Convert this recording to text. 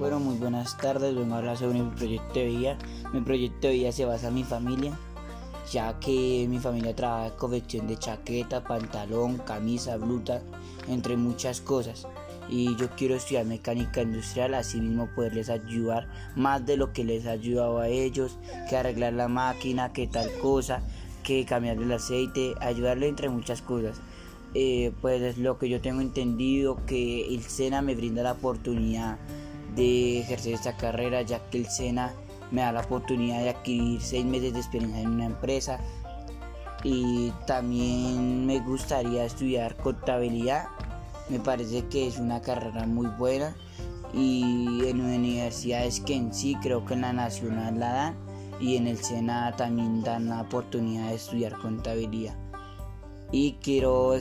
muy buenas tardes. Vengo a hablar sobre mi proyecto de vida. Mi proyecto de vida se basa en mi familia, ya que mi familia trabaja en confección de chaqueta, pantalón, camisa, bluta, entre muchas cosas. Y yo quiero estudiar mecánica industrial, así mismo poderles ayudar más de lo que les ha ayudado a ellos, que arreglar la máquina, que tal cosa, que cambiarle el aceite, ayudarle entre muchas cosas. Eh, pues es lo que yo tengo entendido que el SENA me brinda la oportunidad de ejercer esta carrera ya que el SENA me da la oportunidad de adquirir seis meses de experiencia en una empresa. Y también me gustaría estudiar contabilidad. Me parece que es una carrera muy buena. Y en universidades que en sí creo que en la nacional la dan. Y en el SENA también dan la oportunidad de estudiar contabilidad. Y quiero